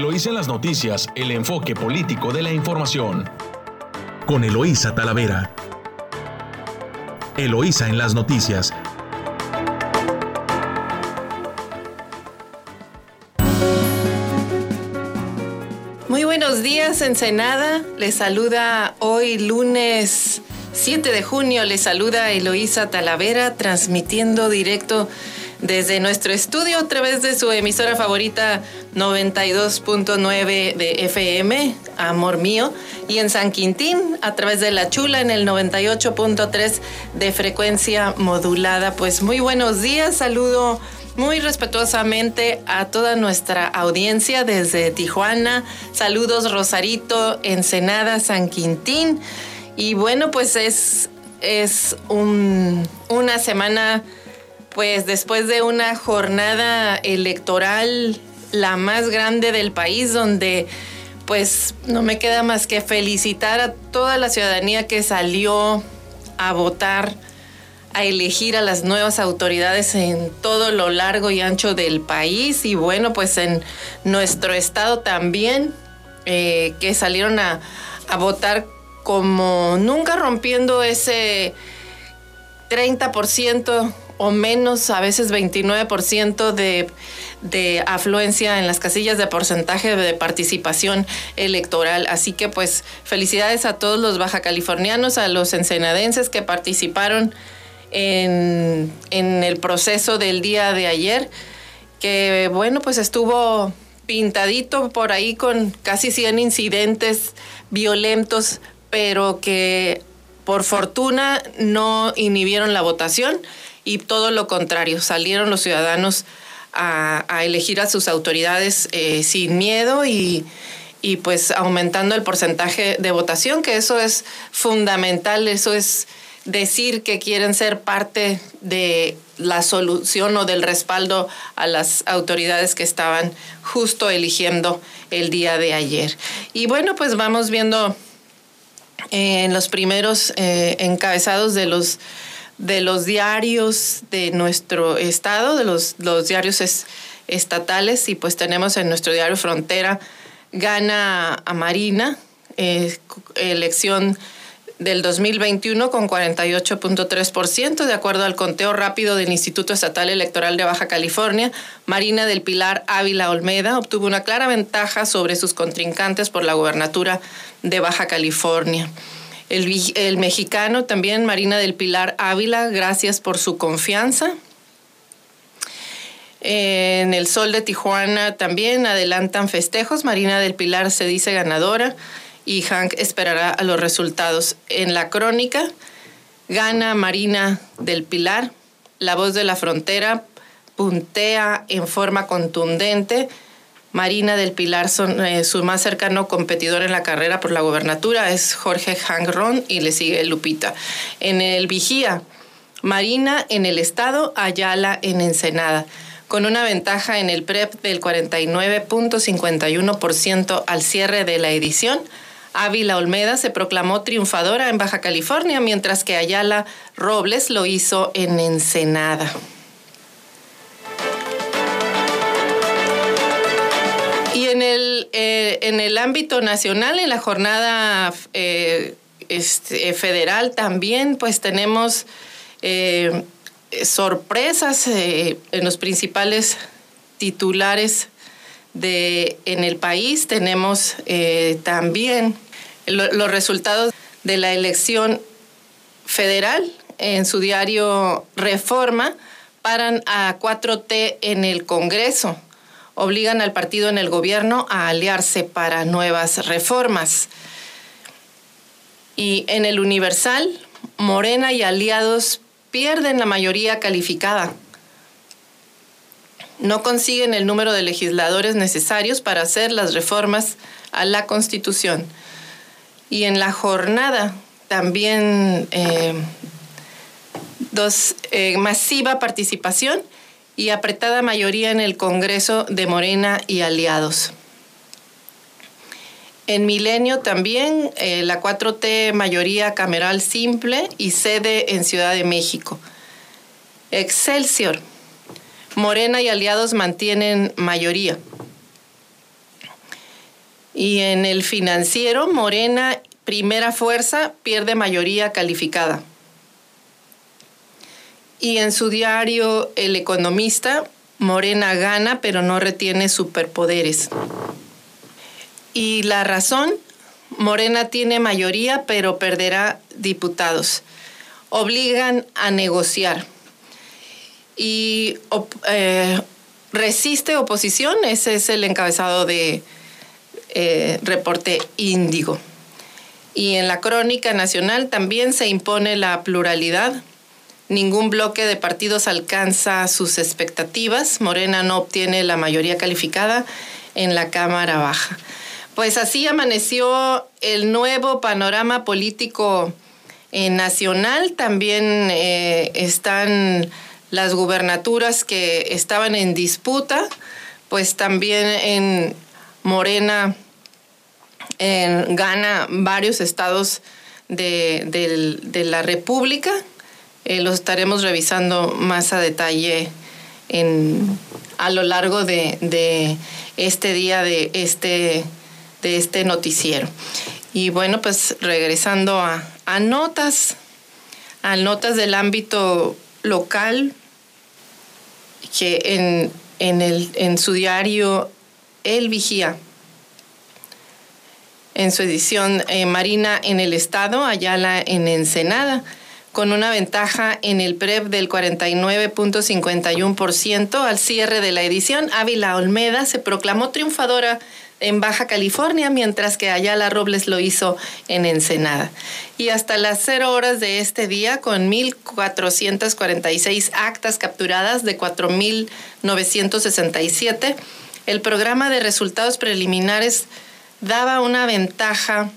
Eloísa en las noticias, el enfoque político de la información. Con Eloísa Talavera. Eloísa en las noticias. Muy buenos días, Ensenada. Les saluda hoy lunes 7 de junio. Les saluda Eloísa Talavera, transmitiendo directo desde nuestro estudio a través de su emisora favorita 92.9 de FM, Amor Mío, y en San Quintín a través de La Chula en el 98.3 de frecuencia modulada. Pues muy buenos días, saludo muy respetuosamente a toda nuestra audiencia desde Tijuana. Saludos Rosarito, Ensenada, San Quintín. Y bueno, pues es, es una semana pues después de una jornada electoral la más grande del país, donde pues no me queda más que felicitar a toda la ciudadanía que salió a votar, a elegir a las nuevas autoridades en todo lo largo y ancho del país y bueno, pues en nuestro estado también, eh, que salieron a, a votar como nunca rompiendo ese 30% o menos, a veces 29% de, de afluencia en las casillas de porcentaje de participación electoral. Así que pues felicidades a todos los baja californianos, a los ensenadenses que participaron en, en el proceso del día de ayer, que bueno, pues estuvo pintadito por ahí con casi 100 incidentes violentos, pero que por fortuna no inhibieron la votación y todo lo contrario, salieron los ciudadanos a, elegir a sus autoridades eh, sin miedo y, y pues aumentando el porcentaje de votación, que eso es fundamental, eso es decir que quieren ser parte de la solución o del respaldo a las autoridades que estaban justo eligiendo el día de ayer. Y bueno, pues vamos viendo eh, en los primeros eh, encabezados de los de los diarios de nuestro estado, de los, los diarios estatales, y pues tenemos en nuestro diario Frontera, gana a Marina, eh, elección del 2021 con 48.3%, de acuerdo al conteo rápido del Instituto Estatal Electoral de Baja California. Marina del Pilar Ávila Olmeda obtuvo una clara ventaja sobre sus contrincantes por la gubernatura de Baja California. El, mexicano también, Marina del Pilar Ávila, gracias por su confianza. En el Sol de Tijuana también adelantan festejos. Marina del Pilar se dice ganadora y Hank esperará a los resultados. En la crónica gana Marina del Pilar. La voz de la frontera puntea en forma contundente Marina del Pilar, son, eh, su más cercano competidor en la carrera por la gobernatura es Jorge Hangron y le sigue Lupita. En el Vigía, Marina en el Estado, Ayala en Ensenada, con una ventaja en el PREP del 49.51% al cierre de la edición. Ávila Olmeda se proclamó triunfadora en Baja California, mientras que Ayala Robles lo hizo en Ensenada. Eh, en el ámbito nacional, en la jornada eh, este, federal también, pues tenemos eh, sorpresas en los principales titulares de, en el país. Tenemos también los resultados de la elección federal en su diario Reforma paran a 4T en el Congreso obligan al partido en el gobierno a aliarse para nuevas reformas. Y en el Universal, Morena y aliados pierden la mayoría calificada. No consiguen el número de legisladores necesarios para hacer las reformas a la Constitución. Y en la jornada también eh, dos, eh, masiva participación y apretada mayoría en el Congreso de Morena y aliados. En Milenio también eh, la 4T mayoría cameral simple y sede en Ciudad de México. Excelsior. Morena y aliados mantienen mayoría. Y en el financiero, Morena, primera fuerza, pierde mayoría calificada. Y en su diario El Economista, Morena gana pero no retiene superpoderes. Y la razón, Morena tiene mayoría pero perderá diputados. Obligan a negociar. Y eh, resiste oposición, ese es el encabezado de eh, reporte Índigo. Y en la crónica nacional también se impone la pluralidad. Ningún bloque de partidos alcanza sus expectativas. Morena no obtiene la mayoría calificada en la Cámara Baja. Pues así amaneció el nuevo panorama político eh, nacional. También eh, están las gubernaturas que estaban en disputa, pues también en Morena gana varios estados de, la República. Eh, los estaremos revisando más a detalle en, a lo largo de, este día, de este, de este noticiero. Y bueno, pues regresando a, a notas, a notas del ámbito local, que en, en, el, en su diario El Vigía, en su edición eh, Marina en el Estado, Ayala en Ensenada, con una ventaja en el PREP del 49.51% al cierre de la edición. Ávila Olmeda se proclamó triunfadora en Baja California, mientras que Ayala Robles lo hizo en Ensenada. Y hasta las cero horas de este día, con 1.446 actas capturadas de 4.967, el programa de resultados preliminares daba una ventaja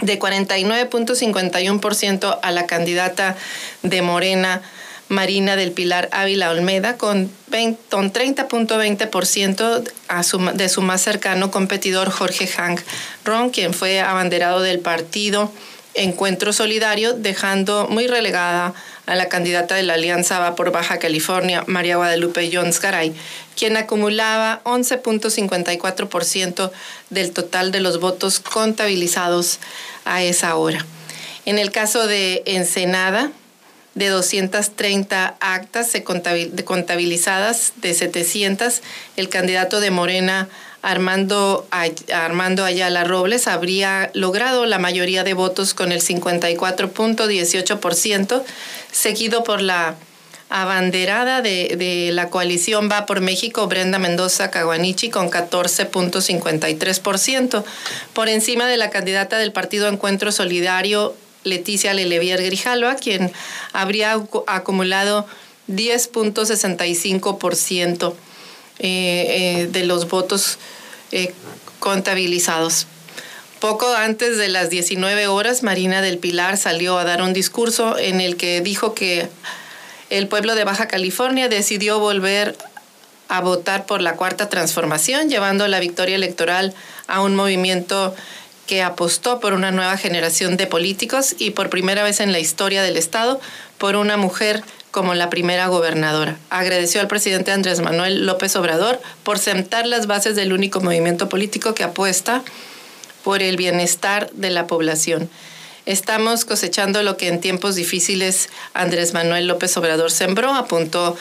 de 49.51% a la candidata de Morena, Marina del Pilar Ávila Olmeda, con, 30.20% de su más cercano competidor Jorge Hank Ron, quien fue abanderado del partido Encuentro Solidario, dejando muy relegada a la candidata de la Alianza Va por Baja California, María Guadalupe Jones Garay, quien acumulaba 11.54% del total de los votos contabilizados a esa hora. En el caso de Ensenada, de 230 actas contabilizadas de 700, el candidato de Morena Armando, Armando Ayala Robles habría logrado la mayoría de votos con el 54.18%, seguido por la abanderada de, la coalición Va por México, Brenda Mendoza Caguanichi, con 14.53%, por encima de la candidata del Partido Encuentro Solidario, Leticia Lelevier Grijalva, quien habría acumulado 10.65%. Eh, eh, de los votos eh, contabilizados. Poco antes de las 19 horas, Marina del Pilar salió a dar un discurso en el que dijo que el pueblo de Baja California decidió volver a votar por la cuarta transformación, llevando la victoria electoral a un movimiento que apostó por una nueva generación de políticos y por primera vez en la historia del Estado por una mujer como la primera gobernadora. Agradeció al presidente Andrés Manuel López Obrador por sentar las bases del único movimiento político que apuesta por el bienestar de la población. Estamos cosechando lo que en tiempos difíciles Andrés Manuel López Obrador sembró, apuntó,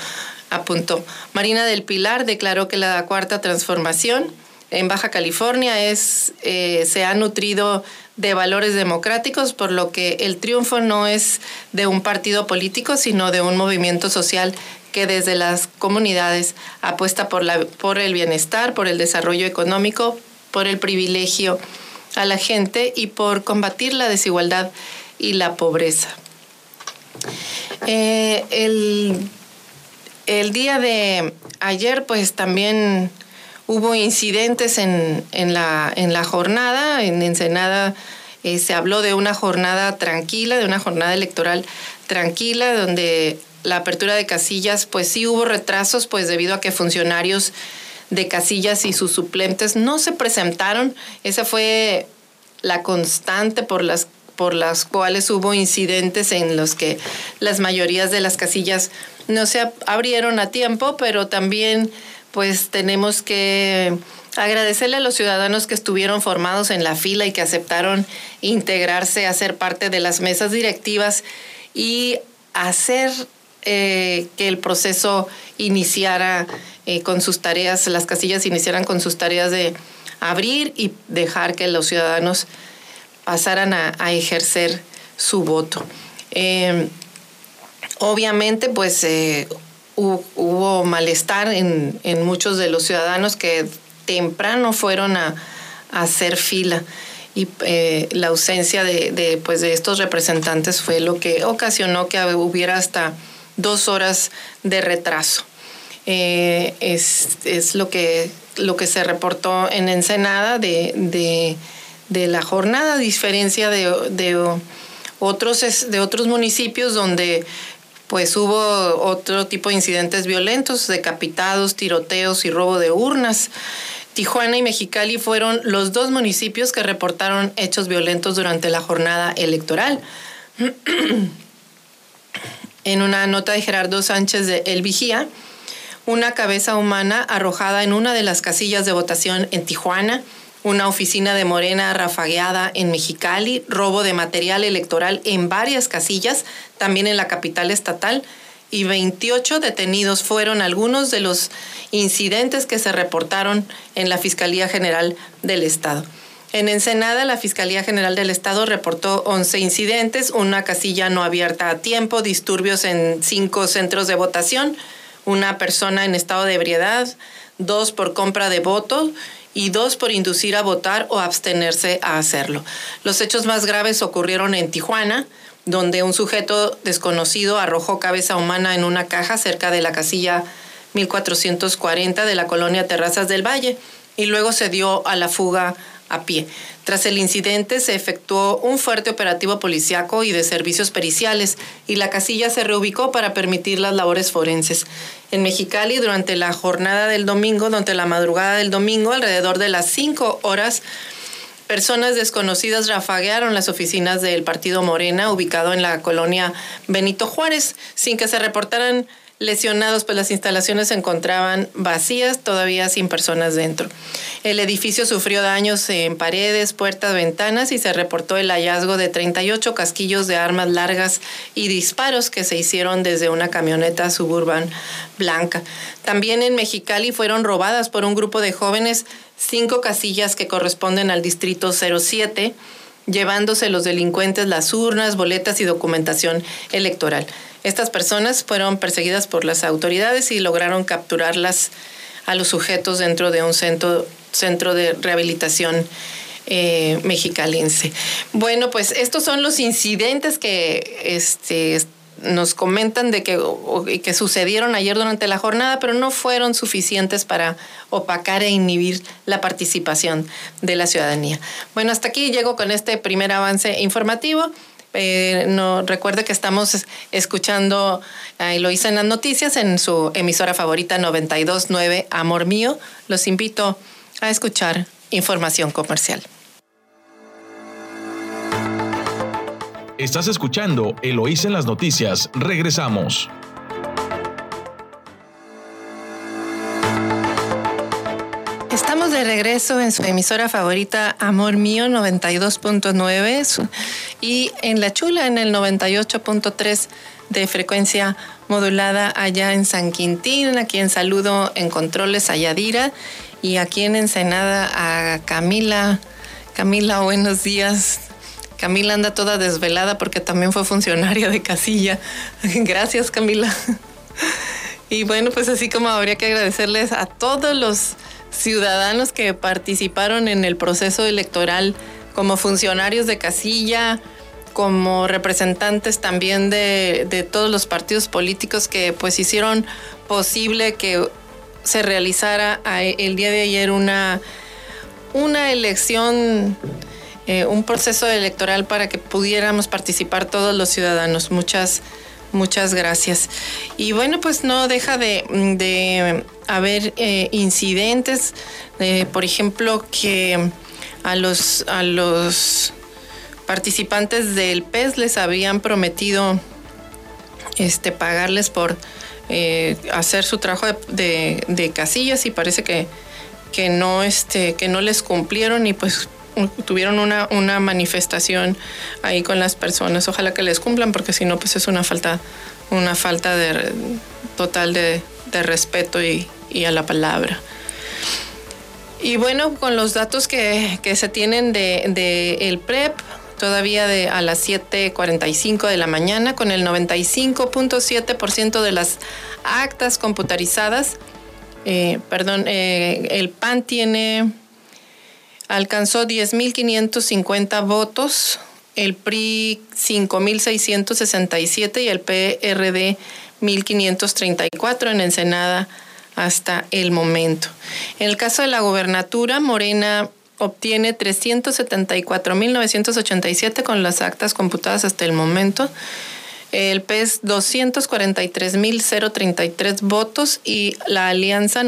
apuntó. Marina del Pilar declaró que la cuarta transformación en Baja California es, eh, se ha nutrido de valores democráticos, por lo que el triunfo no es de un partido político, sino de un movimiento social que desde las comunidades apuesta por, la, por el bienestar, por el desarrollo económico, por el privilegio a la gente y por combatir la desigualdad y la pobreza. Eh, el, el día de ayer, pues también Hubo incidentes en, la, en la jornada, en Ensenada eh, se habló de una jornada tranquila, de una jornada electoral tranquila, donde la apertura de casillas, pues sí hubo retrasos, pues debido a que funcionarios de casillas y sus suplentes no se presentaron. Esa fue la constante por las, por las cuales hubo incidentes en los que las mayorías de las casillas no se abrieron a tiempo, pero también pues tenemos que agradecerle a los ciudadanos que estuvieron formados en la fila y que aceptaron integrarse a ser parte de las mesas directivas y hacer eh, que el proceso iniciara eh, con sus tareas, las casillas iniciaran con sus tareas de abrir y dejar que los ciudadanos pasaran a, ejercer su voto. Eh, obviamente, pues hubo, malestar en, muchos de los ciudadanos que temprano fueron a, hacer fila y la ausencia de, pues de estos representantes fue lo que ocasionó que hubiera hasta dos horas de retraso. Eh, es, lo, que, lo que se reportó en Ensenada de, la jornada, a diferencia de, otros, de otros municipios donde pues hubo otro tipo de incidentes violentos, decapitados, tiroteos y robo de urnas. Tijuana y Mexicali fueron los dos municipios que reportaron hechos violentos durante la jornada electoral. en una nota de Gerardo Sánchez de El Vigía, una cabeza humana arrojada en una de las casillas de votación en Tijuana, una oficina de Morena rafagueada en Mexicali, robo de material electoral en varias casillas, también en la capital estatal, y 28 detenidos fueron algunos de los incidentes que se reportaron en la Fiscalía General del Estado. En Ensenada, la Fiscalía General del Estado reportó 11 incidentes, una casilla no abierta a tiempo, disturbios en cinco centros de votación, una persona en estado de ebriedad, dos por compra de voto y dos por inducir a votar o abstenerse a hacerlo. Los hechos más graves ocurrieron en Tijuana, donde un sujeto desconocido arrojó cabeza humana en una caja cerca de la casilla 1440 de la colonia Terrazas del Valle y luego se dio a la fuga a pie. Tras el incidente se efectuó un fuerte operativo policiaco y de servicios periciales y la casilla se reubicó para permitir las labores forenses. En Mexicali, durante la jornada del domingo, durante la madrugada del domingo, alrededor de las cinco horas, personas desconocidas rafaguearon las oficinas del partido Morena, ubicado en la colonia Benito Juárez, sin que se reportaran lesionados, pues las instalaciones se encontraban vacías, todavía sin personas dentro. El edificio sufrió daños en paredes, puertas, ventanas y se reportó el hallazgo de 38 casquillos de armas largas y disparos que se hicieron desde una camioneta suburban blanca. También en Mexicali fueron robadas por un grupo de jóvenes cinco casillas que corresponden al distrito 07 llevándose los delincuentes las urnas, boletas y documentación electoral. Estas personas fueron perseguidas por las autoridades y lograron capturarlas a los sujetos dentro de un centro, centro de rehabilitación eh, mexicalense. Bueno, pues estos son los incidentes que este, nos comentan de que, que sucedieron ayer durante la jornada, pero no fueron suficientes para opacar e inhibir la participación de la ciudadanía. Bueno, hasta aquí llego con este primer avance informativo. Eh, no recuerde que estamos escuchando a Eloisa en las noticias en su emisora favorita 929 Amor Mío. Los invito a escuchar información comercial. Estás escuchando Eloísa en las noticias. Regresamos. Estamos de regreso en su emisora favorita Amor Mío 92.9 y en La Chula en el 98.3 de frecuencia modulada allá en San Quintín, a quien saludo en controles a y aquí en Ensenada a Camila. Camila, buenos días. Camila anda toda desvelada porque también fue funcionaria de casilla. Gracias, Camila. Y bueno, pues así como habría que agradecerles a todos los ciudadanos que participaron en el proceso electoral como funcionarios de casilla, como representantes también de, todos los partidos políticos que pues hicieron posible que se realizara el día de ayer una, una elección, eh, un proceso electoral para que pudiéramos participar todos los ciudadanos. Muchas Muchas gracias. Y bueno, pues no deja de, haber eh, incidentes, eh, por ejemplo, que a los, a los participantes del PES les habían prometido este, pagarles por eh, hacer su trabajo de, casillas y parece que, que, no, este, que no les cumplieron y pues tuvieron una, una manifestación ahí con las personas. Ojalá que les cumplan porque si no pues es una falta, una falta de, total de, respeto y, a la palabra. Y bueno, con los datos que, se tienen de, de, el PREP, todavía de, a las 7.45 de la mañana, con el 95.7% de las actas computarizadas. Eh, perdón, eh, el PAN tiene, alcanzó 10.550 votos, el PRI 5.667 y el PRD 1.534 en Ensenada hasta el momento. En el caso de la gobernatura, Morena obtiene 374.987 con las actas computadas hasta el momento. El PES 243.033 votos y la Alianza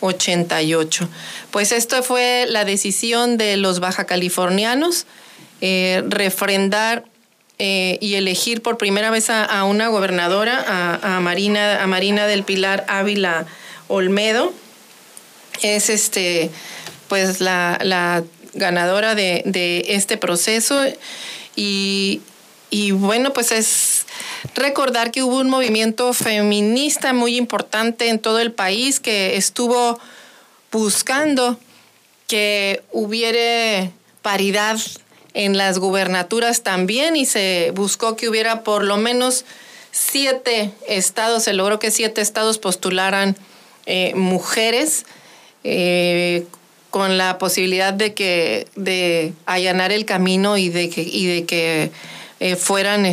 91.788. Pues esto fue la decisión de los baja californianos, eh, refrendar eh, y elegir por primera vez a, una gobernadora, a, Marina, Marina del Pilar Ávila Olmedo. Es este, pues la, ganadora de, este proceso. Y bueno, pues es recordar que hubo un movimiento feminista muy importante en todo el país que estuvo buscando que hubiera paridad en las gubernaturas también y se buscó que hubiera por lo menos siete estados, se logró que siete estados postularan eh, mujeres eh, con la posibilidad de que de allanar el camino y de que, y de que eh, fueran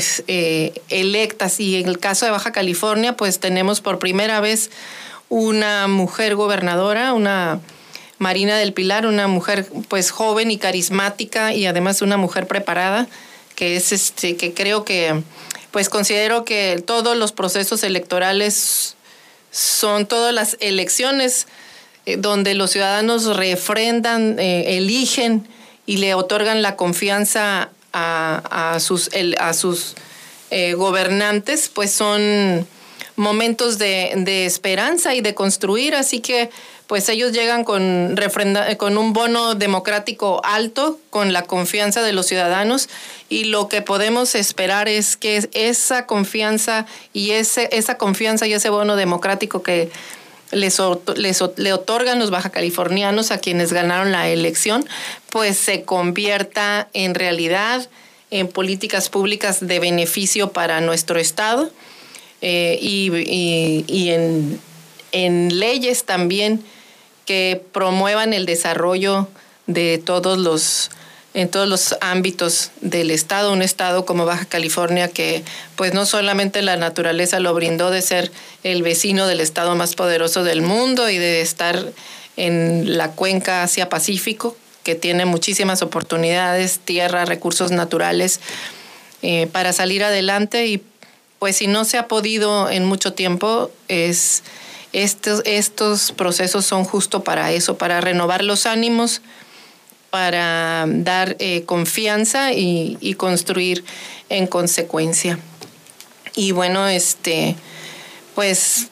electas. Y en el caso de Baja California, pues tenemos por primera vez una mujer gobernadora, una Marina del Pilar, una mujer pues joven y carismática y además una mujer preparada, que es este, que creo que pues considero que todos los procesos electorales son todas las elecciones eh, donde los ciudadanos refrendan, eh, eligen y le otorgan la confianza a, sus, a sus eh, gobernantes, pues son momentos de, esperanza y de construir, así que pues ellos llegan con, con un bono democrático alto, con la confianza de los ciudadanos. Y lo que podemos esperar es que esa confianza y ese, esa confianza y ese bono democrático que les, les, le otorgan los baja californianos a quienes ganaron la elección, pues se convierta en realidad en políticas públicas de beneficio para nuestro Estado eh, y, en, en leyes también que promuevan el desarrollo de todos los en todos los ámbitos del estado, un estado como Baja California que pues no solamente la naturaleza lo brindó de ser el vecino del estado más poderoso del mundo y de estar en la cuenca Asia-Pacífico, que tiene muchísimas oportunidades, tierra, recursos naturales eh, para salir adelante y pues si no se ha podido en mucho tiempo es estos, estos procesos son justo para eso, para renovar los ánimos, para dar eh, confianza y, construir en consecuencia. Y bueno, este, pues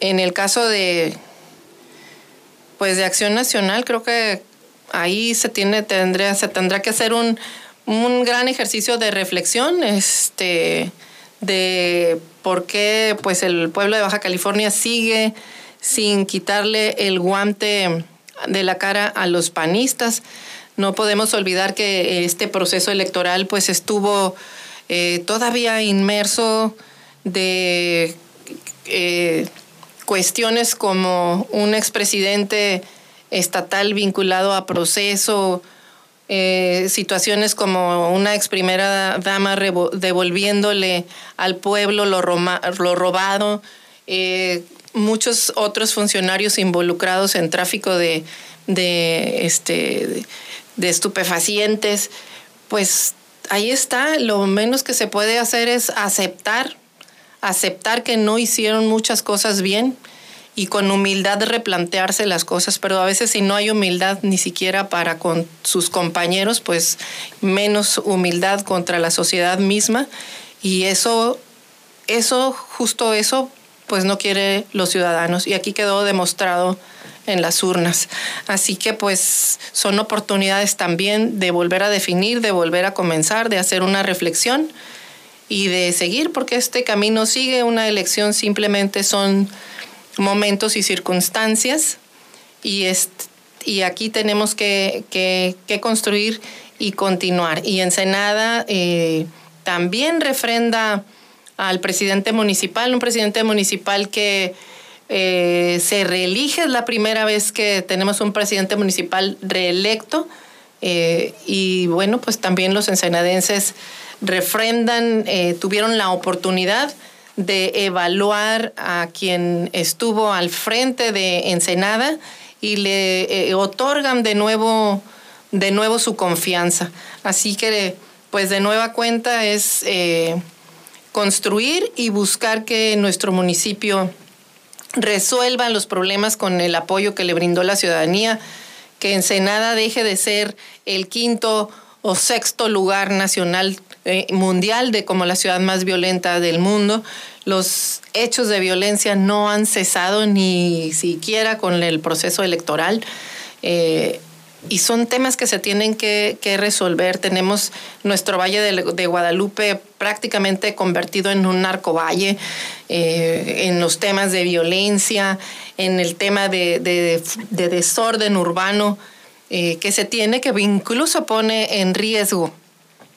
en el caso de, pues de Acción Nacional, creo que ahí se tiene, tendría, se tendrá que hacer un, un gran ejercicio de reflexión, este, de por qué pues el pueblo de Baja California sigue sin quitarle el guante de la cara a los panistas. No podemos olvidar que este proceso electoral pues estuvo eh, todavía inmerso de eh, cuestiones como un expresidente estatal vinculado a proceso, eh, situaciones como una ex primera dama devolviéndole al pueblo lo, lo robado, muchos otros funcionarios involucrados en tráfico de, de, este, de estupefacientes, pues ahí está, lo menos que se puede hacer es aceptar, aceptar que no hicieron muchas cosas bien y con humildad replantearse las cosas, pero a veces si no hay humildad ni siquiera para con sus compañeros, pues menos humildad contra la sociedad misma y eso eso, justo eso, pues no quiere los ciudadanos. Y aquí quedó demostrado en las urnas. Así que pues son oportunidades también de volver a definir, de volver a comenzar, de hacer una reflexión y de seguir, porque este camino sigue, una elección simplemente son momentos y circunstancias y, y aquí tenemos que, que, construir y continuar. Y Ensenada eh, también refrenda al presidente municipal, un presidente municipal que eh, se reelige, es la primera vez que tenemos un presidente municipal reelecto. Eh, y bueno, pues también los ensenadenses refrendan, eh, tuvieron la oportunidad de evaluar a quien estuvo al frente de Ensenada y le otorgan de nuevo, de nuevo su confianza. Así que, pues de nueva cuenta es construir y buscar que nuestro municipio resuelvan los problemas con el apoyo que le brindó la ciudadanía, que Ensenada deje de ser el quinto o sexto lugar nacional eh, mundial de como la ciudad más violenta del mundo. Los hechos de violencia no han cesado ni siquiera con el proceso electoral. Eh, y son temas que se tienen que, resolver. Tenemos nuestro Valle de, Guadalupe prácticamente convertido en un narcovalle, eh, en los temas de violencia, en el tema de, desorden urbano, eh, que se tiene, que incluso pone en riesgo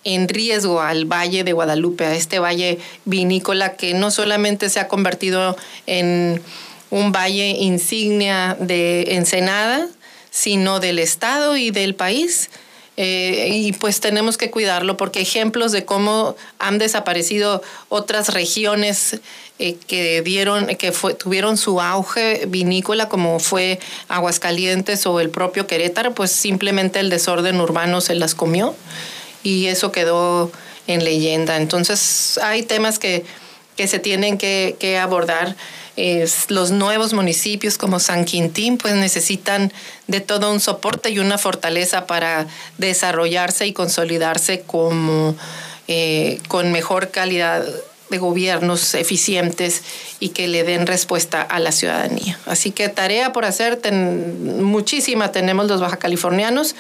en riesgo al Valle de Guadalupe, a este valle vinícola que no solamente se ha convertido en un valle insignia de Ensenada, sino del Estado y del país. Eh, y pues tenemos que cuidarlo porque ejemplos de cómo han desaparecido otras regiones eh, que dieron que tuvieron su auge vinícola como fue Aguascalientes o el propio Querétaro pues simplemente el desorden urbano se las comió y eso quedó en leyenda entonces hay temas que, que se tienen que, que abordar los nuevos municipios como San Quintín pues necesitan de todo un soporte y una fortaleza para desarrollarse y consolidarse como eh, con mejor calidad de gobiernos eficientes y que le den respuesta a la ciudadanía. Así que tarea por hacer, muchísima. Tenemos los baja californianos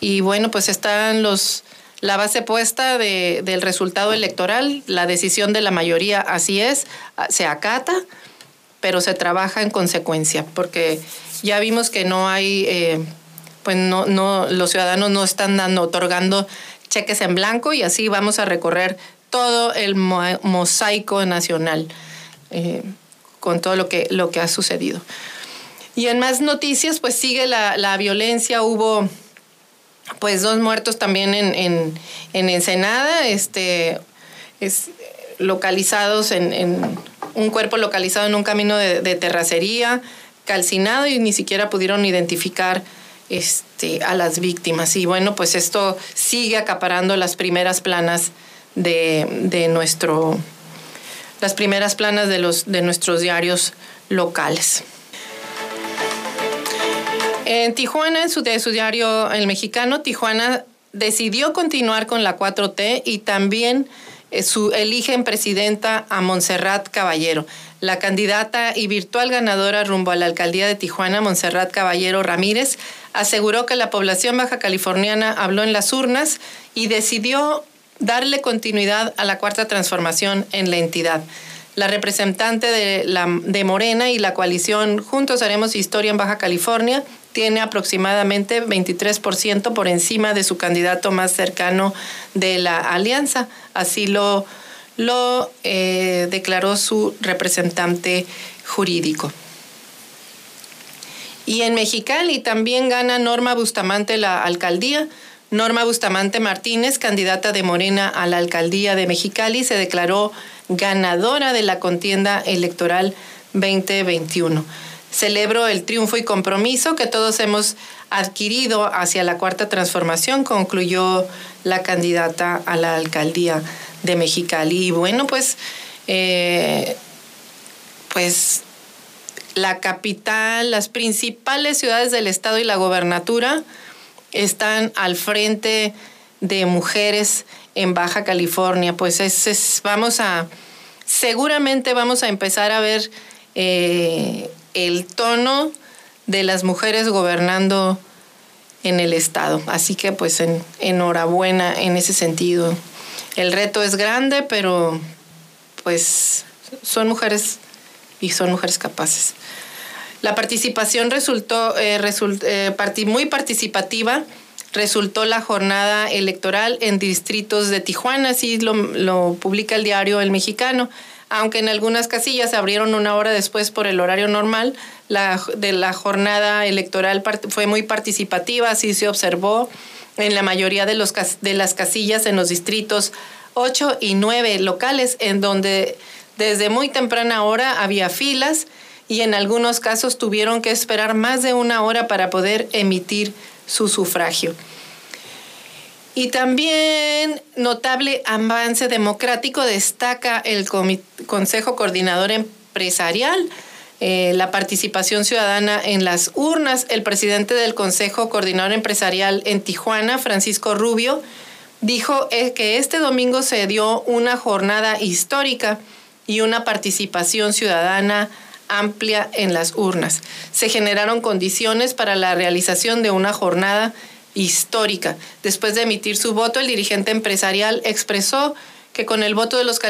y bueno, pues están los la base puesta del resultado electoral, la decisión de la mayoría así es, se acata pero se trabaja en consecuencia, porque ya vimos que no hay, eh, pues no, no, los ciudadanos no están dando, otorgando cheques en blanco y así vamos a recorrer todo el mosaico nacional eh, con todo lo que, lo que ha sucedido. Y en más noticias, pues sigue la, la violencia, hubo pues dos muertos también en, en, en Ensenada, este, es, localizados en, en un cuerpo localizado en un camino de, terracería, calcinado y ni siquiera pudieron identificar este, a las víctimas. Y bueno, pues esto sigue acaparando las primeras planas de, nuestro, las primeras planas de, los, de nuestros diarios locales. En Tijuana, en su, de su diario El Mexicano, Tijuana decidió continuar con la 4T y también su, eligen presidenta a Montserrat Caballero. La candidata y virtual ganadora rumbo a la alcaldía de Tijuana, Montserrat Caballero Ramírez, aseguró que la población baja californiana habló en las urnas y decidió darle continuidad a la cuarta transformación en la entidad. La representante de, la, de Morena y la coalición Juntos Haremos Historia en Baja California tiene aproximadamente 23% por encima de su candidato más cercano de la alianza. Así lo, lo eh, declaró su representante jurídico. Y en Mexicali también gana Norma Bustamante la alcaldía. Norma Bustamante Martínez, candidata de Morena a la alcaldía de Mexicali, se declaró ganadora de la contienda electoral 2021. Celebro el triunfo y compromiso que todos hemos adquirido hacia la cuarta transformación, concluyó la candidata a la alcaldía de Mexicali. Y bueno, pues, eh, pues la capital, las principales ciudades del estado y la gobernatura están al frente de mujeres en Baja California. Pues es, vamos a seguramente vamos a empezar a ver eh, el tono de las mujeres gobernando en el Estado. Así que pues en, enhorabuena en ese sentido. El reto es grande, pero pues son mujeres y son mujeres capaces. La participación resultó eh, eh, muy participativa. Resultó la jornada electoral en distritos de Tijuana, así lo, lo publica el diario El Mexicano aunque en algunas casillas se abrieron una hora después por el horario normal, la, de la jornada electoral fue muy participativa, así se observó en la mayoría de, los, de las casillas en los distritos 8 y 9 locales, en donde desde muy temprana hora había filas y en algunos casos tuvieron que esperar más de una hora para poder emitir su sufragio. Y también notable avance democrático destaca el Consejo Coordinador Empresarial, eh, la participación ciudadana en las urnas. El presidente del Consejo Coordinador Empresarial en Tijuana, Francisco Rubio, dijo eh, que este domingo se dio una jornada histórica y una participación ciudadana amplia en las urnas. Se generaron condiciones para la realización de una jornada histórica. Después de emitir su voto, el dirigente empresarial expresó que con el voto de los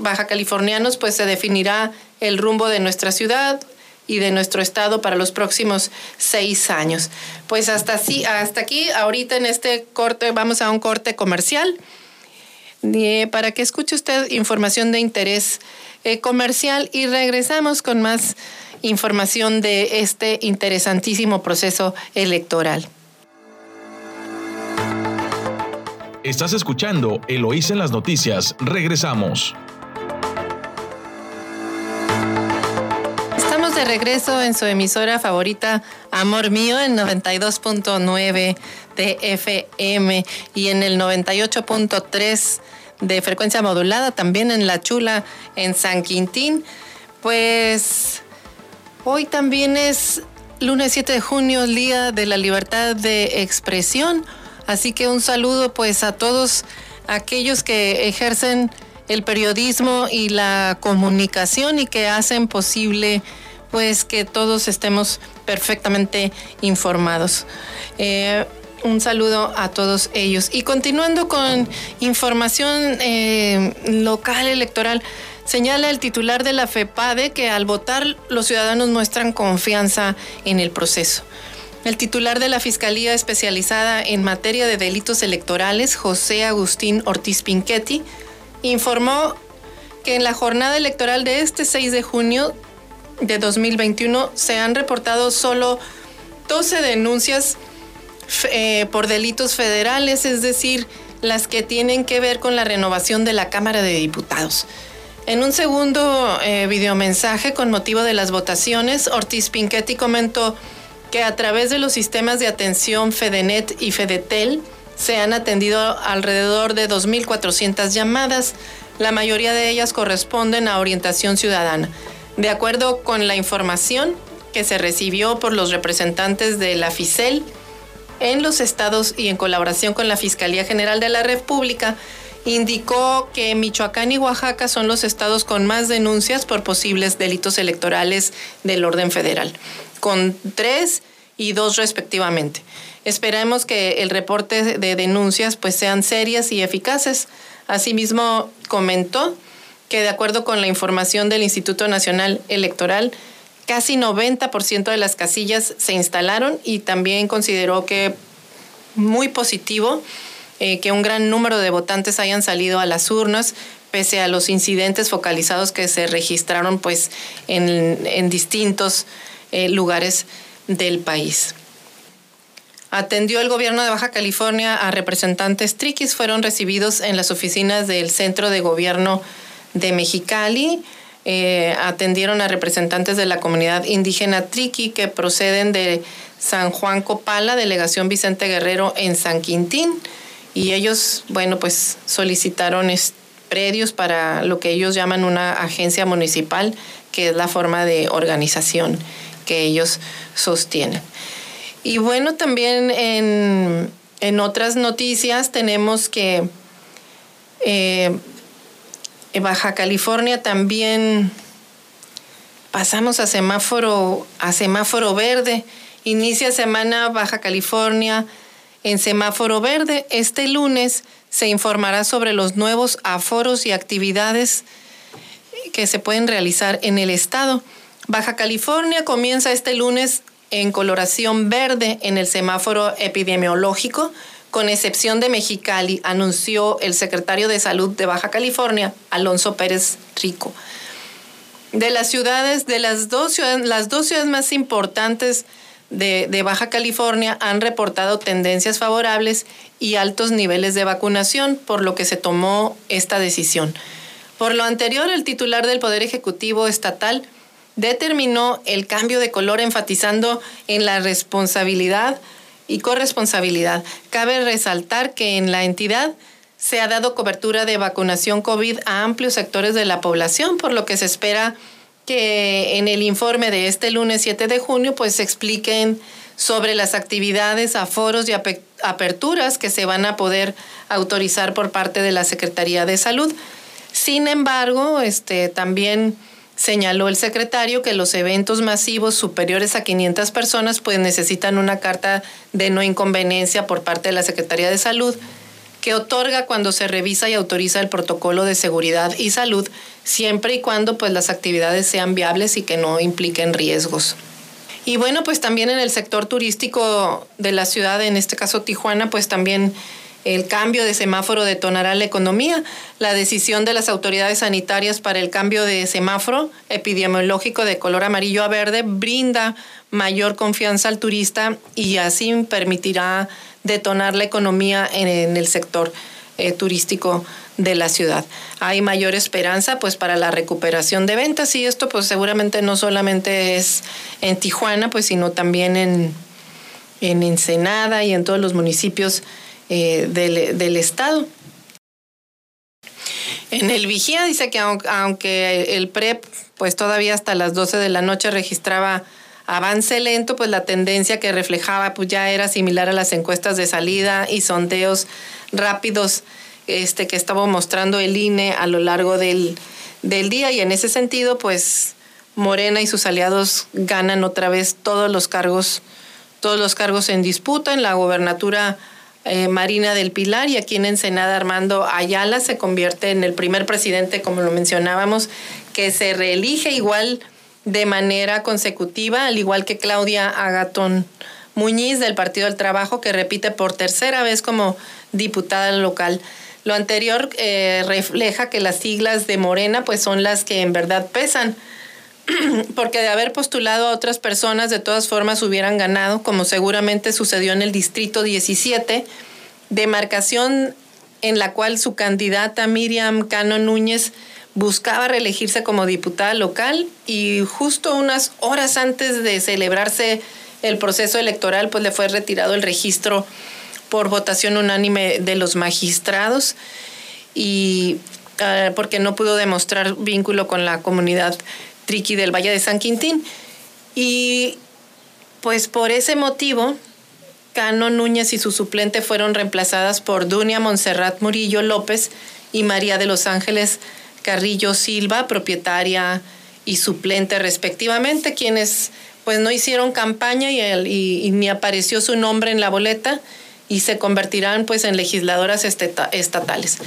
baja californianos pues se definirá el rumbo de nuestra ciudad y de nuestro estado para los próximos seis años. Pues hasta, así, hasta aquí, ahorita en este corte, vamos a un corte comercial para que escuche usted información de interés eh, comercial y regresamos con más información de este interesantísimo proceso electoral. Estás escuchando Eloís en las noticias. Regresamos. Estamos de regreso en su emisora favorita, Amor Mío, en 92.9 de FM y en el 98.3 de frecuencia modulada, también en La Chula, en San Quintín. Pues hoy también es lunes 7 de junio, Día de la Libertad de Expresión. Así que un saludo pues a todos aquellos que ejercen el periodismo y la comunicación y que hacen posible pues que todos estemos perfectamente informados. Eh, un saludo a todos ellos. Y continuando con información eh, local electoral, señala el titular de la FEPADE que al votar los ciudadanos muestran confianza en el proceso. El titular de la Fiscalía Especializada en Materia de Delitos Electorales, José Agustín Ortiz Pinchetti, informó que en la jornada electoral de este 6 de junio de 2021 se han reportado solo 12 denuncias eh, por delitos federales, es decir, las que tienen que ver con la renovación de la Cámara de Diputados. En un segundo eh, videomensaje con motivo de las votaciones, Ortiz Pinchetti comentó que a través de los sistemas de atención FEDENET y FEDETEL se han atendido alrededor de 2.400 llamadas. La mayoría de ellas corresponden a orientación ciudadana. De acuerdo con la información que se recibió por los representantes de la FICEL en los estados y en colaboración con la Fiscalía General de la República, indicó que Michoacán y Oaxaca son los estados con más denuncias por posibles delitos electorales del orden federal con tres y dos respectivamente. Esperemos que el reporte de denuncias pues sean serias y eficaces. Asimismo, comentó que de acuerdo con la información del Instituto Nacional Electoral, casi 90% de las casillas se instalaron y también consideró que muy positivo eh, que un gran número de votantes hayan salido a las urnas pese a los incidentes focalizados que se registraron pues en, en distintos eh, lugares del país. Atendió el gobierno de Baja California a representantes triquis, fueron recibidos en las oficinas del Centro de Gobierno de Mexicali. Eh, atendieron a representantes de la comunidad indígena triqui que proceden de San Juan Copala, delegación Vicente Guerrero en San Quintín. Y ellos, bueno, pues solicitaron predios para lo que ellos llaman una agencia municipal, que es la forma de organización que ellos sostienen. Y bueno, también en, otras noticias tenemos que eh, Baja California también pasamos a semáforo, a semáforo verde. Inicia semana Baja California en semáforo verde. Este lunes se informará sobre los nuevos aforos y actividades que se pueden realizar en el estado. Baja California comienza este lunes en coloración verde en el semáforo epidemiológico, con excepción de Mexicali, anunció el secretario de Salud de Baja California, Alonso Pérez Rico. De las ciudades, de las dos ciudades, más importantes de, Baja California han reportado tendencias favorables y altos niveles de vacunación, por lo que se tomó esta decisión. Por lo anterior, el titular del Poder Ejecutivo Estatal determinó el cambio de color enfatizando en la responsabilidad y corresponsabilidad. Cabe resaltar que en la entidad se ha dado cobertura de vacunación COVID a amplios sectores de la población, por lo que se espera que en el informe de este lunes 7 de junio pues se expliquen sobre las actividades, aforos y aperturas que se van a poder autorizar por parte de la Secretaría de Salud. Sin embargo, este también Señaló el secretario que los eventos masivos superiores a 500 personas pues necesitan una carta de no inconveniencia por parte de la Secretaría de Salud que otorga cuando se revisa y autoriza el protocolo de seguridad y salud, siempre y cuando pues las actividades sean viables y que no impliquen riesgos. Y bueno, pues también en el sector turístico de la ciudad, en este caso Tijuana, pues también el cambio de semáforo detonará la economía. La decisión de las autoridades sanitarias para el cambio de semáforo epidemiológico de color amarillo a verde brinda mayor confianza al turista y así permitirá detonar la economía en, el sector eh, turístico de la ciudad. Hay mayor esperanza pues para la recuperación de ventas y esto pues seguramente no solamente es en Tijuana pues sino también en, en Ensenada y en todos los municipios eh, del, Estado. En el Vigía dice que aunque el PREP, pues todavía hasta las 12 de la noche registraba avance lento, pues la tendencia que reflejaba pues ya era similar a las encuestas de salida y sondeos rápidos este, que estaba mostrando el INE a lo largo del, del día. Y en ese sentido, pues Morena y sus aliados ganan otra vez todos los cargos, todos los cargos en disputa en la gobernatura eh, Marina del Pilar y aquí en Ensenada Armando Ayala se convierte en el primer presidente, como lo mencionábamos, que se reelige igual de manera consecutiva, al igual que Claudia Agatón Muñiz del Partido del Trabajo, que repite por tercera vez como diputada local. Lo anterior eh, refleja que las siglas de Morena pues son las que en verdad pesan porque de haber postulado a otras personas, de todas formas hubieran ganado, como seguramente sucedió en el Distrito 17, demarcación en la cual su candidata Miriam Cano Núñez buscaba reelegirse como diputada local y justo unas horas antes de celebrarse el proceso electoral, pues le fue retirado el registro por votación unánime de los magistrados y ah, porque no pudo demostrar vínculo con la comunidad Triqui del Valle de San Quintín. Y pues por ese motivo, Cano Núñez y su suplente fueron reemplazadas por Dunia Montserrat Murillo López y María de los Ángeles Carrillo Silva, propietaria y suplente respectivamente, quienes pues no hicieron campaña y, y ni apareció su nombre en la boleta y se convertirán pues en legisladoras estatales.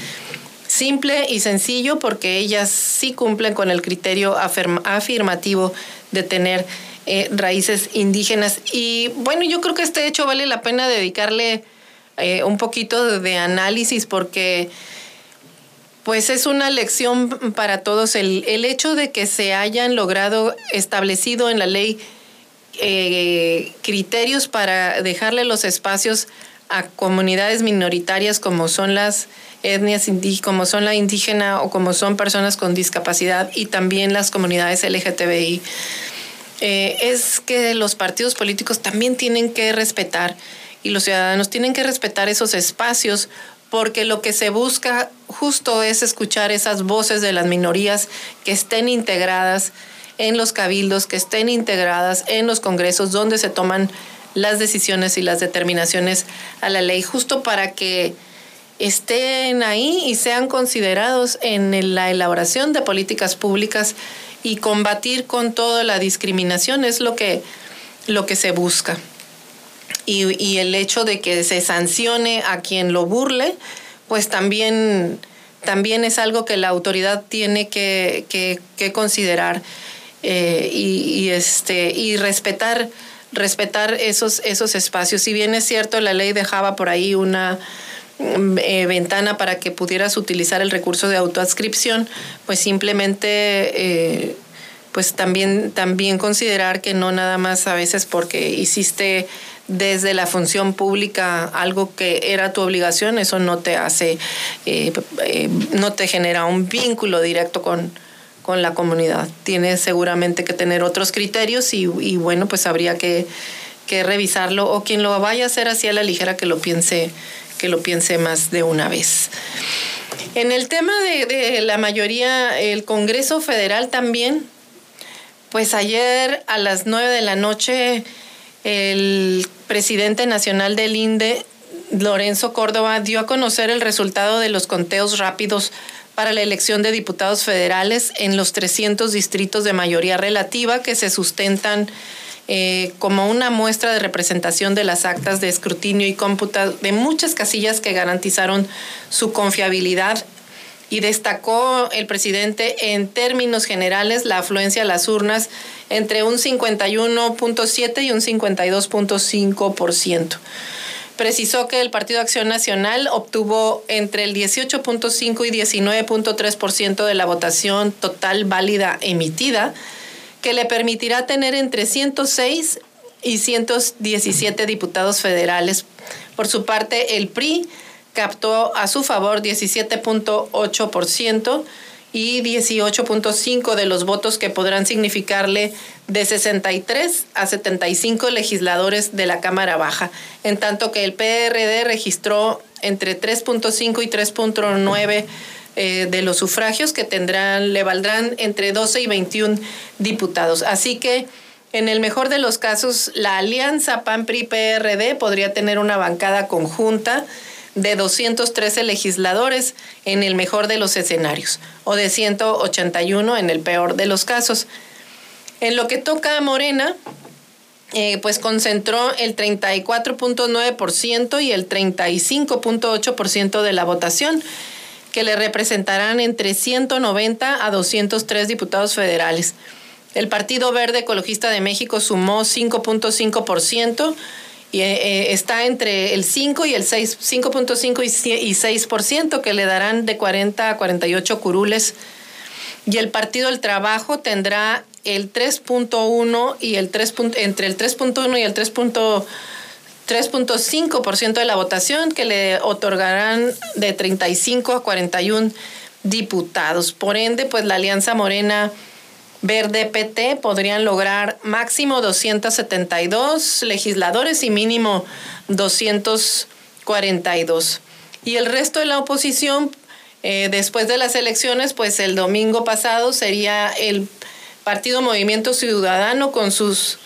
Simple y sencillo porque ellas sí cumplen con el criterio afirmativo de tener eh, raíces indígenas. Y bueno, yo creo que este hecho vale la pena dedicarle eh, un poquito de, análisis porque pues es una lección para todos el, el, hecho de que se hayan logrado establecido en la ley eh, criterios para dejarle los espacios a comunidades minoritarias como son las etnias como son la indígena o como son personas con discapacidad y también las comunidades LGTBI, eh, es que los partidos políticos también tienen que respetar y los ciudadanos tienen que respetar esos espacios porque lo que se busca justo es escuchar esas voces de las minorías que estén integradas en los cabildos, que estén integradas en los congresos donde se toman las decisiones y las determinaciones a la ley, justo para que estén ahí y sean considerados en la elaboración de políticas públicas y combatir con toda la discriminación es lo que, lo que se busca. Y, el hecho de que se sancione a quien lo burle, pues también, también es algo que la autoridad tiene que, que, considerar eh, y, este, y respetar respetar esos, esos espacios. Si bien es cierto, la ley dejaba por ahí una eh, ventana para que pudieras utilizar el recurso de autoadscripción, pues simplemente eh, pues también, también considerar que no nada más a veces porque hiciste desde la función pública algo que era tu obligación, eso no te hace, eh, no te genera un vínculo directo con, con la comunidad. Tiene seguramente que tener otros criterios y, bueno, pues habría que, revisarlo o quien lo vaya a hacer así a la ligera que lo piense, que lo piense más de una vez. En el tema de, la mayoría, el Congreso Federal también, pues ayer a las nueve de la noche el presidente nacional del INDE, Lorenzo Córdoba, dio a conocer el resultado de los conteos rápidos para la elección de diputados federales en los 300 distritos de mayoría relativa que se sustentan eh, como una muestra de representación de las actas de escrutinio y cómputa de muchas casillas que garantizaron su confiabilidad. Y destacó el presidente en términos generales la afluencia a las urnas entre un 51.7 y un 52.5% precisó que el Partido Acción Nacional obtuvo entre el 18.5 y 19.3% de la votación total válida emitida, que le permitirá tener entre 106 y 117 diputados federales. Por su parte, el PRI captó a su favor 17.8% y 18.5 de los votos que podrán significarle de 63 a 75 legisladores de la Cámara Baja, en tanto que el PRD registró entre 3.5 y 3.9 eh, de los sufragios que tendrán, le valdrán entre 12 y 21 diputados. Así que en el mejor de los casos, la alianza PAN-PRI-PRD podría tener una bancada conjunta de 213 legisladores en el mejor de los escenarios o de 181 en el peor de los casos. En lo que toca a Morena, eh, pues concentró el 34.9% y el 35.8% de la votación, que le representarán entre 190 a 203 diputados federales. El Partido Verde Ecologista de México sumó 5.5% y eh, eh, está entre el 5 y el 6, 5.5 y 6% que le darán de 40 a 48 curules. Y el Partido del Trabajo tendrá el 3.1 y el 3. entre el 3.1 y el 3.5% de la votación que le otorgarán de 35 a 41 diputados. Por ende, pues la Alianza Morena Verde PT podrían lograr máximo 272 legisladores y mínimo 242. Y el resto de la oposición, eh, después de las elecciones, pues el domingo pasado sería el Partido Movimiento Ciudadano con sus,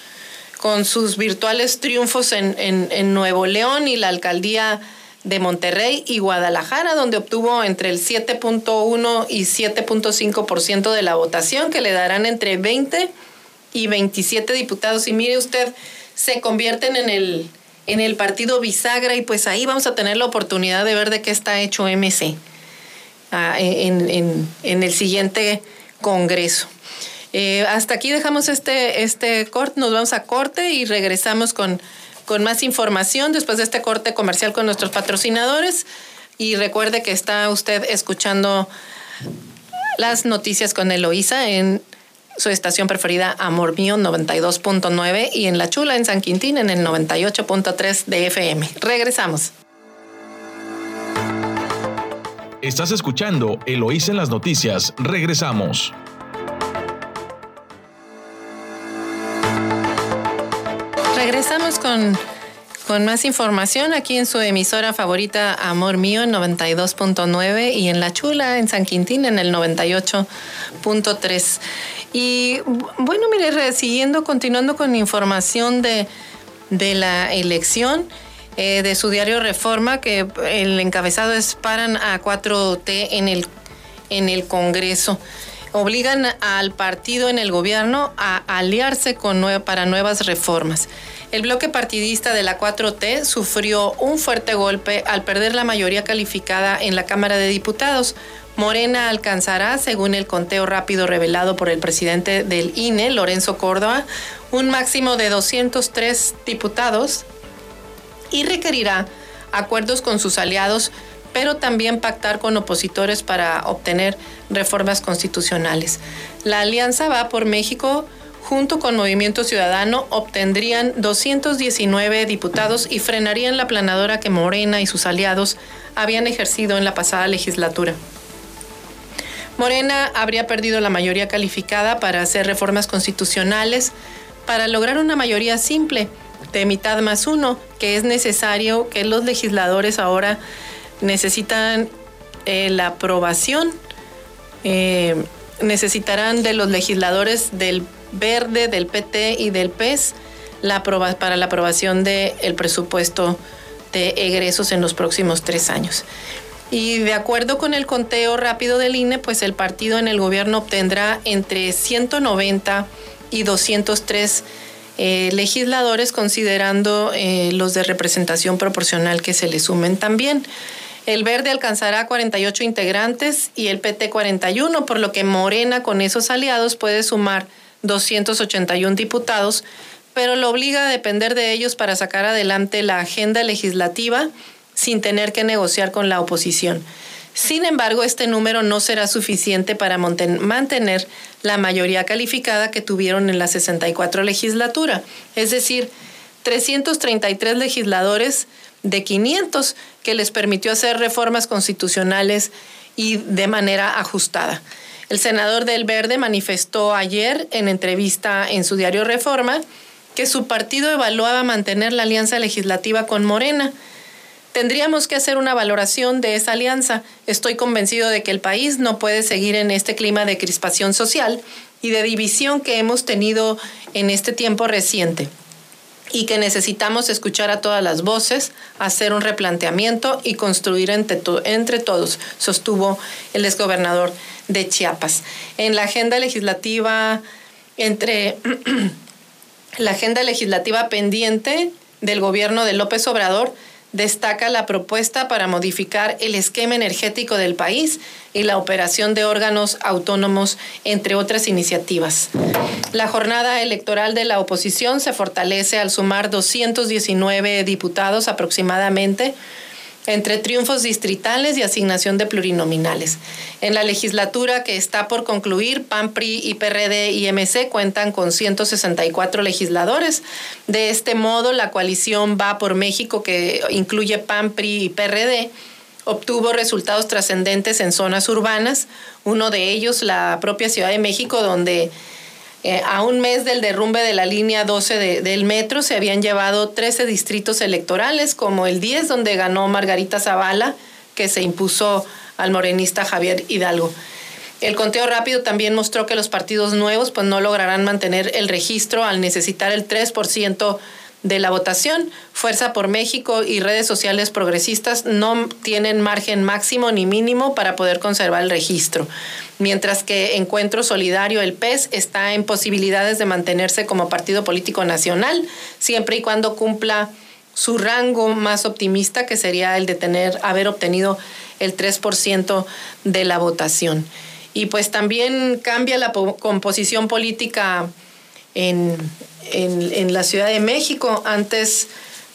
con sus virtuales triunfos en, en Nuevo León y la alcaldía de Monterrey y Guadalajara, donde obtuvo entre el 7.1 y 7.5% de la votación, que le darán entre 20 y 27 diputados. Y mire usted, se convierten en el, en el partido bisagra y pues ahí vamos a tener la oportunidad de ver de qué está hecho MC ah, en, el siguiente Congreso. Eh, hasta aquí dejamos este, este corte, nos vamos a corte y regresamos con con más información después de este corte comercial con nuestros patrocinadores. Y recuerde que está usted escuchando las noticias con Eloísa en su estación preferida Amor Mío 92.9 y en La Chula en San Quintín en el 98.3 de FM. Regresamos. Estás escuchando Eloísa en las noticias. Regresamos. Regresamos con, con más información aquí en su emisora favorita Amor Mío en 92.9 y en La Chula en San Quintín en el 98.3. Y bueno, mire, siguiendo, continuando con información de, de la elección, eh, de su diario Reforma, que el encabezado es paran a 4T en el, en el Congreso. Obligan al partido en el gobierno a aliarse con para nuevas reformas. El bloque partidista de la 4T sufrió un fuerte golpe al perder la mayoría calificada en la Cámara de Diputados. Morena alcanzará, según el conteo rápido revelado por el presidente del INE, Lorenzo Córdoba, un máximo de 203 diputados y requerirá acuerdos con sus aliados, pero también pactar con opositores para obtener reformas constitucionales. La alianza va por México junto con Movimiento Ciudadano, obtendrían 219 diputados y frenarían la planadora que Morena y sus aliados habían ejercido en la pasada legislatura. Morena habría perdido la mayoría calificada para hacer reformas constitucionales para lograr una mayoría simple de mitad más uno, que es necesario que los legisladores ahora necesitan eh, la aprobación, eh, necesitarán de los legisladores del Verde, del PT y del PES la para la aprobación del presupuesto de egresos en los próximos tres años. Y de acuerdo con el conteo rápido del INE, pues el partido en el gobierno obtendrá entre 190 y 203 eh, legisladores, considerando eh, los de representación proporcional que se le sumen también. El Verde alcanzará 48 integrantes y el PT 41, por lo que Morena con esos aliados puede sumar 281 diputados, pero lo obliga a depender de ellos para sacar adelante la agenda legislativa sin tener que negociar con la oposición. Sin embargo, este número no será suficiente para mantener la mayoría calificada que tuvieron en la 64 legislatura, es decir, 333 legisladores de 500 que les permitió hacer reformas constitucionales y de manera ajustada. El senador del Verde manifestó ayer en entrevista en su diario Reforma que su partido evaluaba mantener la alianza legislativa con Morena. Tendríamos que hacer una valoración de esa alianza. Estoy convencido de que el país no puede seguir en este clima de crispación social y de división que hemos tenido en este tiempo reciente y que necesitamos escuchar a todas las voces, hacer un replanteamiento y construir entre, todos, sostuvo el exgobernador de Chiapas. En la agenda legislativa, entre la agenda legislativa pendiente del gobierno de López Obrador, destaca la propuesta para modificar el esquema energético del país y la operación de órganos autónomos, entre otras iniciativas. La jornada electoral de la oposición se fortalece al sumar 219 diputados aproximadamente entre triunfos distritales y asignación de plurinominales. En la legislatura que está por concluir, PAN, PRI y y MC cuentan con 164 legisladores. De este modo, la coalición Va por México, que incluye PAN, PRI y PRD, obtuvo resultados trascendentes en zonas urbanas, uno de ellos la propia Ciudad de México, donde eh, a un mes del derrumbe de la línea 12 del metro se habían llevado 13 distritos electorales, como el 10 donde ganó Margarita Zavala, que se impuso al morenista Javier Hidalgo. El conteo rápido también mostró que los partidos nuevos pues, no lograrán mantener el registro al necesitar el 3% de la votación. Fuerza por México y redes sociales progresistas no tienen margen máximo ni mínimo para poder conservar el registro, mientras que Encuentro Solidario, el PES, está en posibilidades de mantenerse como partido político nacional, siempre y cuando cumpla su rango más optimista, que sería el de tener, haber obtenido el 3% de la votación. Y pues también cambia la composición política en, en, la Ciudad de México. Antes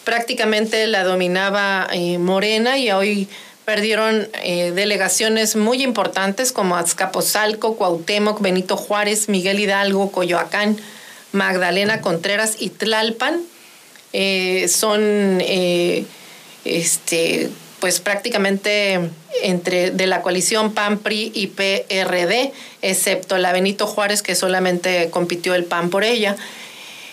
prácticamente la dominaba eh, Morena y hoy perdieron eh, delegaciones muy importantes como Azcapotzalco, Cuauhtémoc, Benito Juárez, Miguel Hidalgo, Coyoacán, Magdalena Contreras y Tlalpan. Eh, son este, pues prácticamente entre de la coalición PAN, PRI y PRD, excepto la Benito Juárez que solamente compitió el PAN por ella.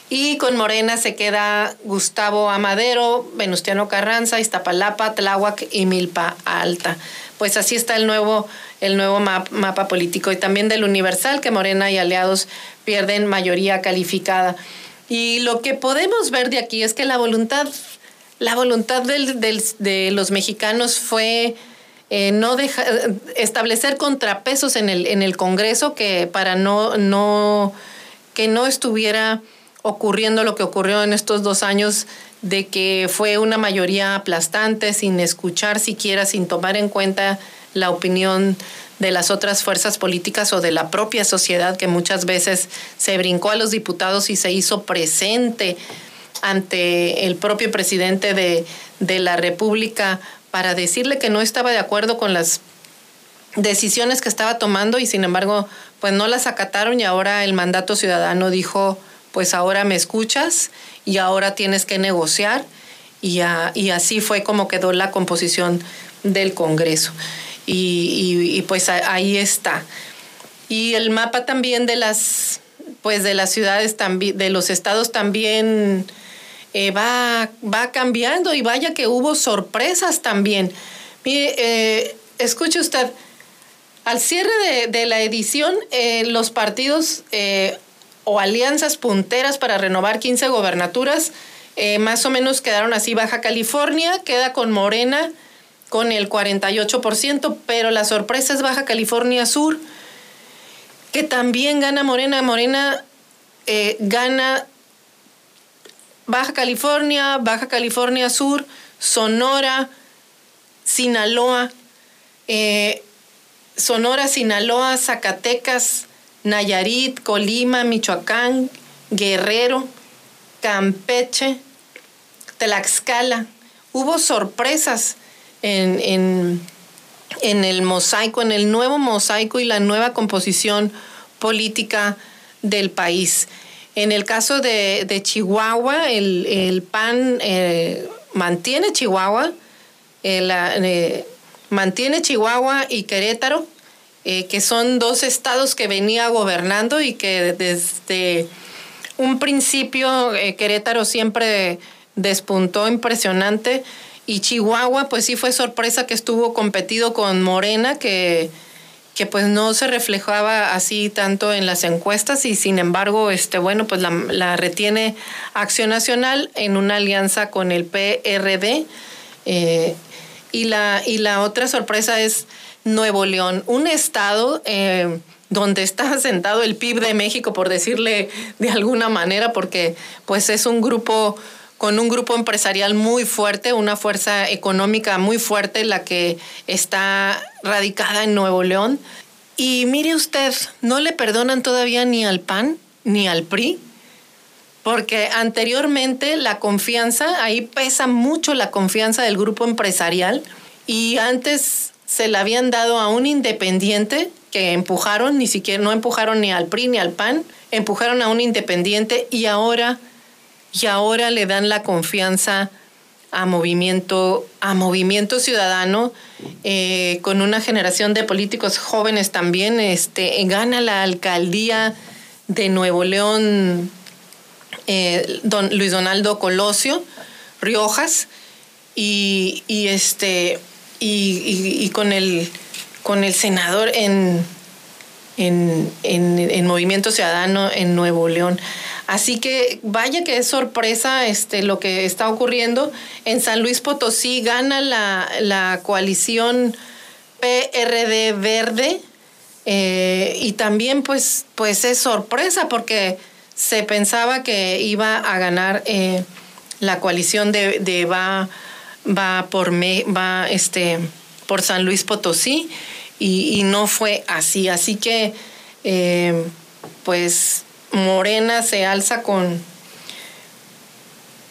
Y con Morena se queda Gustavo Amadero, Venustiano Carranza, Iztapalapa, Tláhuac y Milpa Alta. Pues así está el nuevo, el nuevo mapa político. Y también del Universal, que Morena y aliados pierden mayoría calificada. Y lo que podemos ver de aquí es que la voluntad la voluntad de los mexicanos fue eh, no deja, establecer contrapesos en el, Congreso que para no, que no estuviera ocurriendo lo que ocurrió en estos dos años de que fue una mayoría aplastante sin escuchar siquiera, sin tomar en cuenta la opinión de las otras fuerzas políticas o de la propia sociedad que muchas veces se brincó a los diputados y se hizo presente ante el propio presidente de, de la República para decirle que no estaba de acuerdo con las decisiones que estaba tomando y sin embargo pues no las acataron y ahora el mandato ciudadano dijo pues ahora me escuchas y ahora tienes que negociar y, y así fue como quedó la composición del Congreso. Y, y, pues ahí está. Y el mapa también de las pues de las ciudades también de los estados también eh, va, va cambiando y vaya que hubo sorpresas también. Mire, eh, escuche usted, al cierre de, la edición, eh, los partidos o alianzas punteras para renovar 15 gobernaturas, más o menos quedaron así. Baja California queda con Morena con el 48%, pero la sorpresa es Baja California Sur, que también gana Morena. Morena gana Baja California, Baja California Sur, Sonora, Sinaloa, eh, Sonora, Sinaloa, Zacatecas, Nayarit, Colima, Michoacán, Guerrero, Campeche, Tlaxcala. Hubo sorpresas en, en, en, el mosaico, en el nuevo mosaico y la nueva composición política del país. En el caso de, Chihuahua, el, PAN eh, mantiene Chihuahua, eh, eh, mantiene Chihuahua y Querétaro, que son dos estados que venía gobernando y que desde un principio Querétaro siempre despuntó impresionante. Y Chihuahua pues sí fue sorpresa que estuvo competido con Morena que que pues no se reflejaba así tanto en las encuestas y sin embargo, este, bueno, pues la, retiene Acción Nacional en una alianza con el PRD. Eh, y, la, y la otra sorpresa es Nuevo León, un estado eh, donde está asentado el PIB de México, por decirle de alguna manera, porque pues es un grupo con un grupo empresarial muy fuerte, una fuerza económica muy fuerte, la que está radicada en Nuevo León. Y mire usted, no le perdonan todavía ni al PAN ni al PRI, porque anteriormente la confianza, ahí pesa mucho la confianza del grupo empresarial, y antes se la habían dado a un independiente que empujaron, ni siquiera no empujaron ni al PRI ni al PAN, empujaron a un independiente y ahora y ahora le dan la confianza a movimiento, a movimiento ciudadano, eh, con una generación de políticos jóvenes también, este, gana la alcaldía de Nuevo León eh, don Luis Donaldo Colosio Riojas y, este y, con el con el senador en, en, en Movimiento Ciudadano en Nuevo León. Así que vaya que es sorpresa este, lo que está ocurriendo. En San Luis Potosí gana la, coalición PRD Verde eh, y también pues, pues es sorpresa porque se pensaba que iba a ganar eh, la coalición de, va, va por va este por San Luis Potosí y, no fue así. Así que eh, pues Morena se alza con,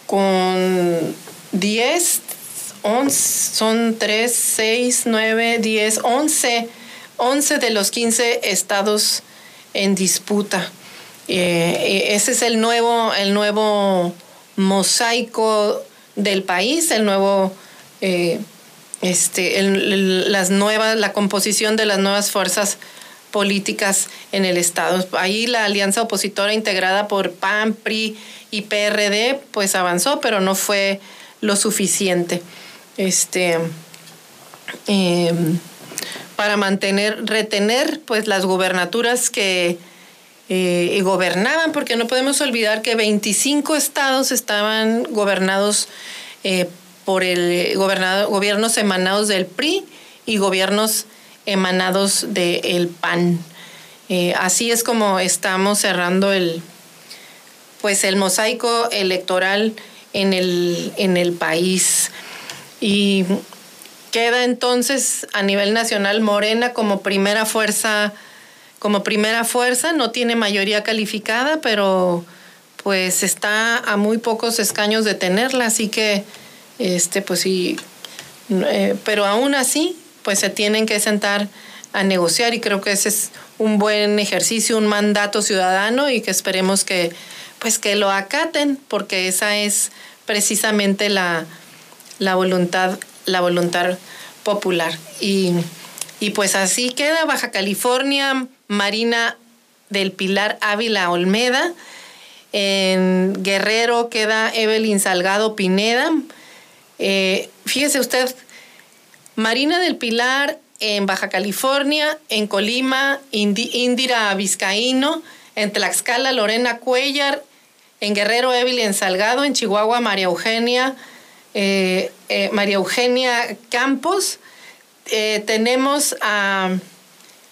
con 10, 11, son 3, 6, 9, 10, 11, 11 de los 15 estados en disputa. Eh, ese es el nuevo, el nuevo mosaico del país, el nuevo, eh, este, las nuevas, la composición de las nuevas fuerzas políticas en el Estado. Ahí la alianza opositora integrada por PAN, PRI y PRD pues avanzó, pero no fue lo suficiente. Este, em, para mantener, retener pues las gubernaturas que eh, gobernaban, porque no podemos olvidar que 25 estados estaban gobernados eh, por el gobiernos emanados del PRI y gobiernos emanados del PAN. Eh, así es como estamos cerrando el, pues el mosaico electoral en el, en el país. Y queda entonces a nivel nacional Morena como primera fuerza, como primera fuerza, no tiene mayoría calificada, pero pues está a muy pocos escaños de tenerla, así que este pues sí, eh, pero aún así pues se tienen que sentar a negociar y creo que ese es un buen ejercicio, un mandato ciudadano y que esperemos que pues que lo acaten porque esa es precisamente la, la voluntad la voluntad popular. Y, y pues así queda Baja California Marina del Pilar Ávila Olmeda. En Guerrero queda Evelyn Salgado Pineda eh, fíjese usted Marina del Pilar en Baja California, en Colima, Indira Vizcaíno, en Tlaxcala, Lorena Cuellar, en Guerrero, Evelyn Salgado, en Chihuahua, María Eugenia, eh, eh, María Eugenia Campos. Tenemos a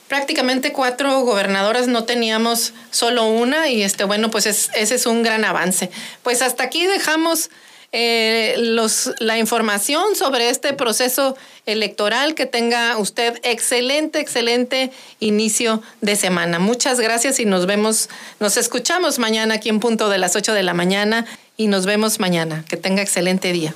prácticamente cuatro gobernadoras, no teníamos solo una y este, bueno, pues ese es un gran avance. Pues hasta aquí dejamos eh, los, la información sobre este proceso electoral. Que tenga usted excelente, excelente inicio de semana. Muchas gracias y nos vemos, nos escuchamos mañana aquí en punto de las 8 de la mañana y nos vemos mañana. Que tenga excelente día.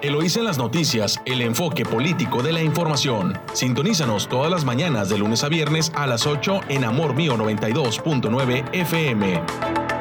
Eloísa en las noticias, el enfoque político de la información. Sintonízanos todas las mañanas de lunes a viernes a las 8 en Amor Mío 92.9 FM.